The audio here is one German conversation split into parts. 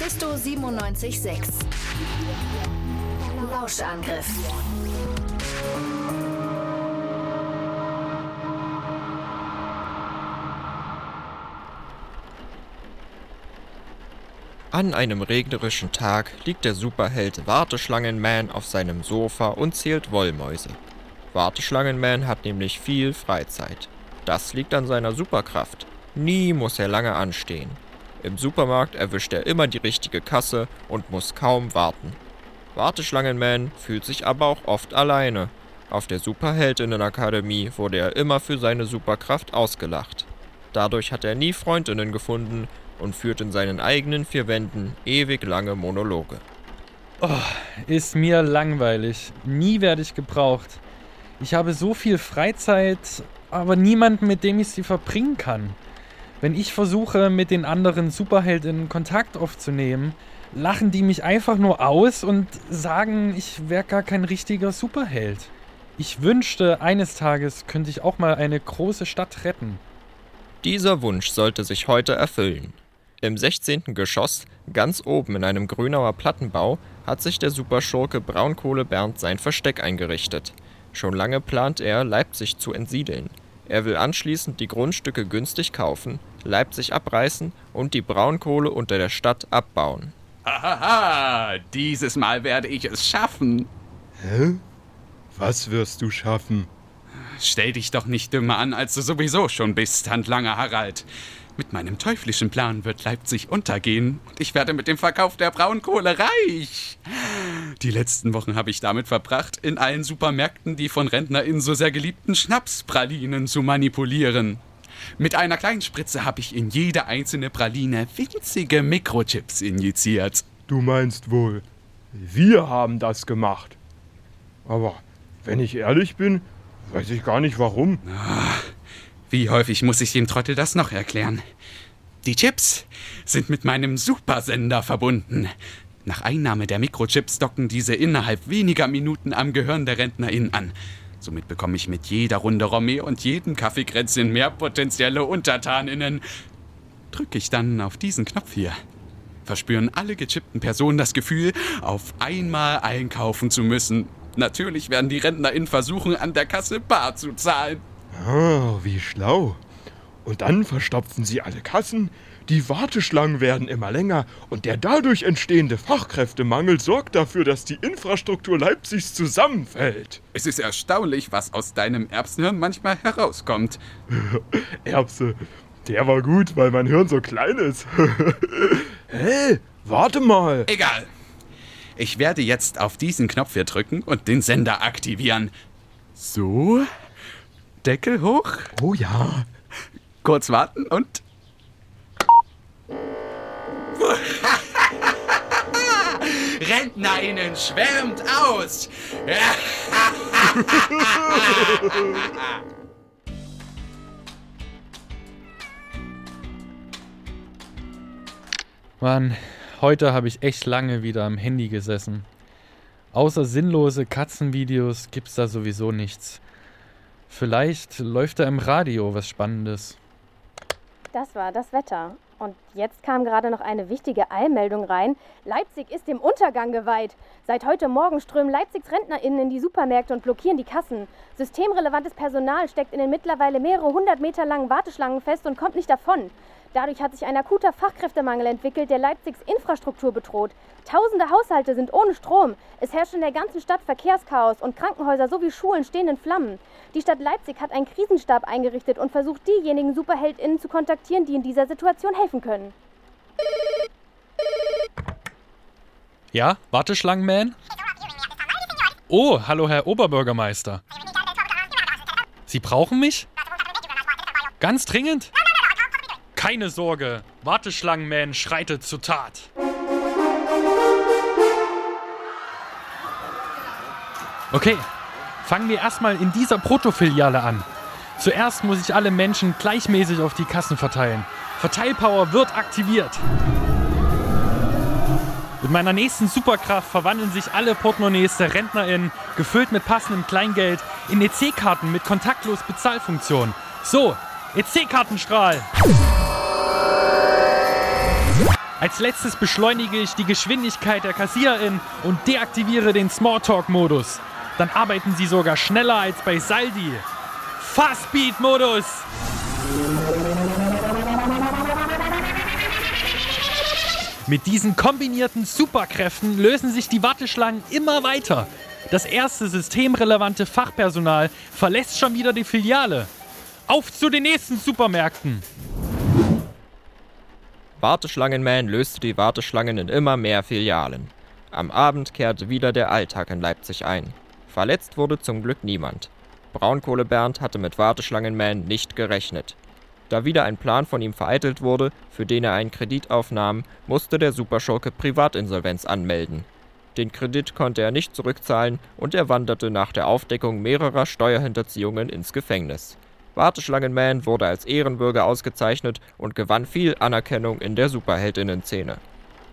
Mephisto 976. Lauschangriff. An einem regnerischen Tag liegt der Superheld Warteschlangenman auf seinem Sofa und zählt Wollmäuse. Warteschlangenman hat nämlich viel Freizeit. Das liegt an seiner Superkraft. Nie muss er lange anstehen. Im Supermarkt erwischt er immer die richtige Kasse und muss kaum warten. Warteschlangenman fühlt sich aber auch oft alleine. Auf der Superheldinnenakademie wurde er immer für seine Superkraft ausgelacht. Dadurch hat er nie Freundinnen gefunden und führt in seinen eigenen vier Wänden ewig lange Monologe. Oh, ist mir langweilig. Nie werde ich gebraucht. Ich habe so viel Freizeit, aber niemanden, mit dem ich sie verbringen kann. Wenn ich versuche, mit den anderen Superheldinnen Kontakt aufzunehmen, lachen die mich einfach nur aus und sagen, ich wäre gar kein richtiger Superheld. Ich wünschte, eines Tages könnte ich auch mal eine große Stadt retten. Dieser Wunsch sollte sich heute erfüllen. Im 16. Geschoss, ganz oben in einem Grünauer Plattenbau, hat sich der Superschurke Braunkohle Bernd sein Versteck eingerichtet. Schon lange plant er, Leipzig zu entsiedeln. Er will anschließend die Grundstücke günstig kaufen, Leipzig abreißen und die Braunkohle unter der Stadt abbauen. Hahaha, dieses Mal werde ich es schaffen. Hä? Was wirst du schaffen? Stell dich doch nicht dümmer an, als du sowieso schon bist, Handlanger Harald. Mit meinem teuflischen Plan wird Leipzig untergehen und ich werde mit dem Verkauf der Braunkohle reich. Die letzten Wochen habe ich damit verbracht, in allen Supermärkten die von RentnerInnen so sehr geliebten Schnapspralinen zu manipulieren. Mit einer kleinen Spritze habe ich in jede einzelne Praline winzige Mikrochips injiziert. Du meinst wohl, wir haben das gemacht. Aber wenn ich ehrlich bin, weiß ich gar nicht warum. Ach. Wie häufig muss ich dem Trottel das noch erklären? Die Chips sind mit meinem Supersender verbunden. Nach Einnahme der Mikrochips docken diese innerhalb weniger Minuten am Gehirn der RentnerInnen an. Somit bekomme ich mit jeder Runde Romé und jedem Kaffeekränzchen mehr potenzielle Untertaninnen. Drücke ich dann auf diesen Knopf hier, verspüren alle gechippten Personen das Gefühl, auf einmal einkaufen zu müssen. Natürlich werden die RentnerInnen versuchen, an der Kasse bar zu zahlen. Oh, wie schlau. Und dann verstopfen sie alle Kassen, die Warteschlangen werden immer länger und der dadurch entstehende Fachkräftemangel sorgt dafür, dass die Infrastruktur Leipzigs zusammenfällt. Es ist erstaunlich, was aus deinem Erbsenhirn manchmal herauskommt. Erbse, der war gut, weil mein Hirn so klein ist. hey, warte mal. Egal. Ich werde jetzt auf diesen Knopf hier drücken und den Sender aktivieren. So. Deckel hoch. Oh ja. Kurz warten und. RentnerInnen schwärmt aus! Mann, heute habe ich echt lange wieder am Handy gesessen. Außer sinnlose Katzenvideos gibt's da sowieso nichts. Vielleicht läuft da im Radio was Spannendes. Das war das Wetter. Und jetzt kam gerade noch eine wichtige Eilmeldung rein. Leipzig ist dem Untergang geweiht. Seit heute Morgen strömen Leipzigs RentnerInnen in die Supermärkte und blockieren die Kassen. Systemrelevantes Personal steckt in den mittlerweile mehrere hundert Meter langen Warteschlangen fest und kommt nicht davon. Dadurch hat sich ein akuter Fachkräftemangel entwickelt, der Leipzigs Infrastruktur bedroht. Tausende Haushalte sind ohne Strom. Es herrscht in der ganzen Stadt Verkehrschaos und Krankenhäuser sowie Schulen stehen in Flammen. Die Stadt Leipzig hat einen Krisenstab eingerichtet und versucht, diejenigen SuperheldInnen zu kontaktieren, die in dieser Situation helfen können. Ja, Warteschlangenman? Oh, hallo Herr Oberbürgermeister. Sie brauchen mich? Ganz dringend? Keine Sorge, Warteschlangenman schreitet zur Tat. Okay, fangen wir erstmal in dieser Protofiliale an. Zuerst muss ich alle Menschen gleichmäßig auf die Kassen verteilen. Verteilpower wird aktiviert. Mit meiner nächsten Superkraft verwandeln sich alle Portemonnaies der RentnerInnen, gefüllt mit passendem Kleingeld, in EC-Karten mit kontaktlos Bezahlfunktion. So, EC-Kartenstrahl! Als letztes beschleunige ich die Geschwindigkeit der Kassiererin und deaktiviere den Smalltalk-Modus. Dann arbeiten sie sogar schneller als bei Saldi. Fastbeat-Modus! Mit diesen kombinierten Superkräften lösen sich die Warteschlangen immer weiter. Das erste systemrelevante Fachpersonal verlässt schon wieder die Filiale. Auf zu den nächsten Supermärkten! Warteschlangenman löste die Warteschlangen in immer mehr Filialen. Am Abend kehrte wieder der Alltag in Leipzig ein. Verletzt wurde zum Glück niemand. Braunkohle Bernd hatte mit Warteschlangenman nicht gerechnet. Da wieder ein Plan von ihm vereitelt wurde, für den er einen Kredit aufnahm, musste der Superschurke Privatinsolvenz anmelden. Den Kredit konnte er nicht zurückzahlen und er wanderte nach der Aufdeckung mehrerer Steuerhinterziehungen ins Gefängnis. Warteschlangenman wurde als Ehrenbürger ausgezeichnet und gewann viel Anerkennung in der Superheldinnen-Szene.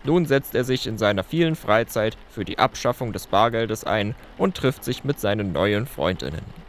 Nun setzt er sich in seiner vielen Freizeit für die Abschaffung des Bargeldes ein und trifft sich mit seinen neuen Freundinnen.